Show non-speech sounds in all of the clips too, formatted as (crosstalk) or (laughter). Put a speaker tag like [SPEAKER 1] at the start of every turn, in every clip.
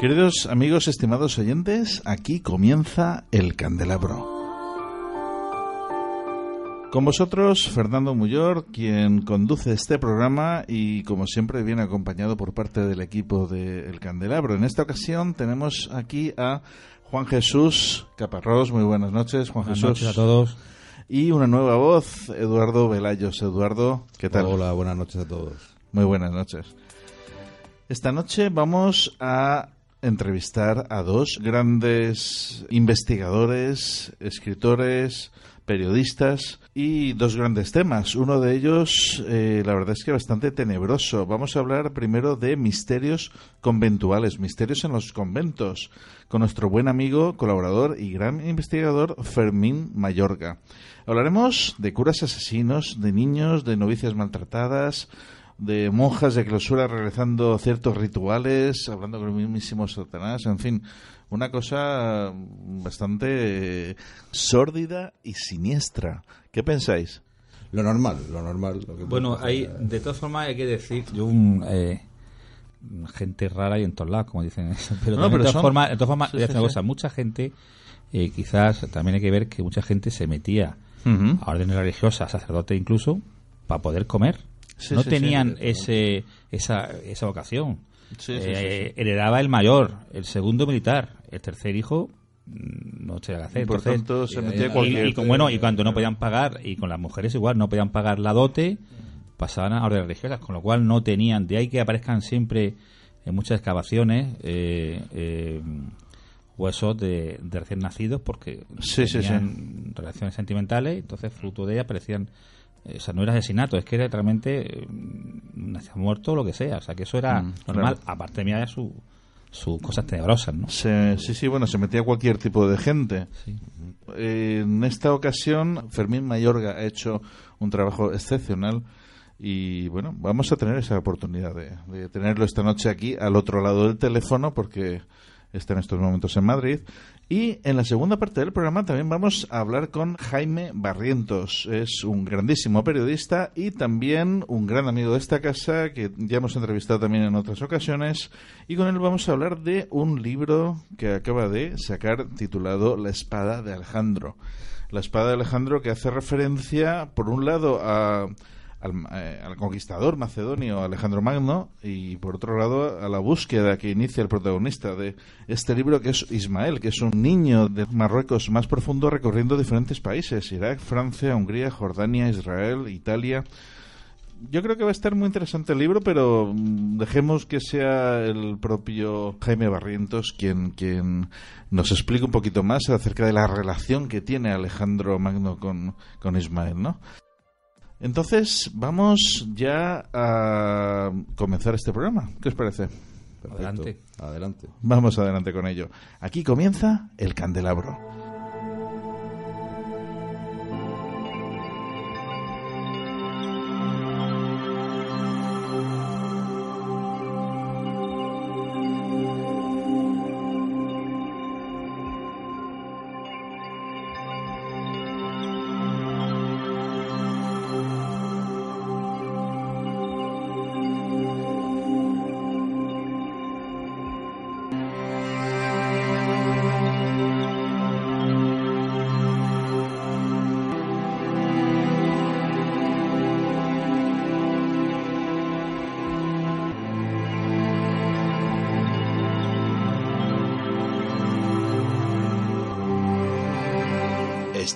[SPEAKER 1] Queridos amigos, estimados oyentes, aquí comienza el candelabro. Con vosotros, Fernando Muyor, quien conduce este programa y, como siempre, viene acompañado por parte del equipo de El Candelabro. En esta ocasión tenemos aquí a Juan Jesús Caparrós. Muy buenas noches, Juan
[SPEAKER 2] buenas
[SPEAKER 1] Jesús.
[SPEAKER 2] Noches a todos.
[SPEAKER 1] Y una nueva voz, Eduardo Velayos. Eduardo, ¿qué tal?
[SPEAKER 2] Hola, buenas noches a todos.
[SPEAKER 1] Muy buenas noches. Esta noche vamos a entrevistar a dos grandes investigadores, escritores, periodistas y dos grandes temas. Uno de ellos, eh, la verdad es que bastante tenebroso. Vamos a hablar primero de misterios conventuales, misterios en los conventos, con nuestro buen amigo, colaborador y gran investigador Fermín Mayorga. Hablaremos de curas asesinos, de niños, de novicias maltratadas, de monjas de clausura realizando ciertos rituales, hablando con el mismísimo Satanás, en fin, una cosa bastante sórdida y siniestra. ¿Qué pensáis?
[SPEAKER 2] Lo normal, lo normal.
[SPEAKER 3] bueno, hay, de todas formas hay que decir, yo eh, gente rara y en todos lados, como dicen eso. (laughs) Pero, de, todas formas, de todas formas, cosa, mucha gente, eh, quizás también hay que ver que mucha gente se metía a órdenes religiosas, sacerdote incluso, para poder comer no tenían ese, esa, esa vocación. Eh, heredaba el mayor, el segundo militar, el tercer hijo mm, no se que hacer.
[SPEAKER 1] Por tanto, se metía
[SPEAKER 3] y,
[SPEAKER 1] cualquier...
[SPEAKER 3] y, bueno, y cuando no podían pagar, y con las mujeres igual, no podían pagar la dote, pasaban a órdenes religiosas, con lo cual no tenían, de ahí que aparezcan siempre en muchas excavaciones eh, eh, huesos de, recién nacidos porque tenían relaciones sentimentales, entonces fruto de ellas aparecían o sea, no era asesinato, es que era realmente mm, muerto o lo que sea. O sea, que eso era mm, normal, aparte de su sus cosas tenebrosas, ¿no?
[SPEAKER 1] sí, sí, bueno, se metía cualquier tipo de gente. en esta ocasión, Fermín Mayorga ha hecho un trabajo excepcional y, bueno, vamos a tener esa oportunidad de, de tenerlo esta noche aquí al otro lado del teléfono porque está en estos momentos en Madrid y en la segunda parte del programa también vamos a hablar con Jaime Barrientos. Es un grandísimo periodista y también un gran amigo de esta casa que ya hemos entrevistado también en otras ocasiones. Y con él vamos a hablar de un libro que acaba de sacar titulado La espada de Alejandro. La espada de Alejandro que hace referencia, por un lado, a eh, al, conquistador macedonio Alejandro Magno y por otro lado a la búsqueda que inicia el protagonista de este libro que es Ismael, que es un niño de Marruecos más profundo recorriendo diferentes países, Irak, Francia, Hungría, Jordania, Israel, Italia. Yo creo que va a estar muy interesante el libro, pero mm, dejemos que sea el propio Jaime Barrientos quien, quien nos explique un poquito más acerca de la relación que tiene Alejandro Magno con, con Ismael, ¿no? Entonces, vamos ya a comenzar este programa. ¿Qué os parece?
[SPEAKER 3] Adelante.
[SPEAKER 2] Adelante.
[SPEAKER 1] Vamos adelante con ello. Aquí comienza el candelabro.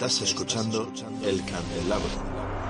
[SPEAKER 4] Estás escuchando El Candelabro.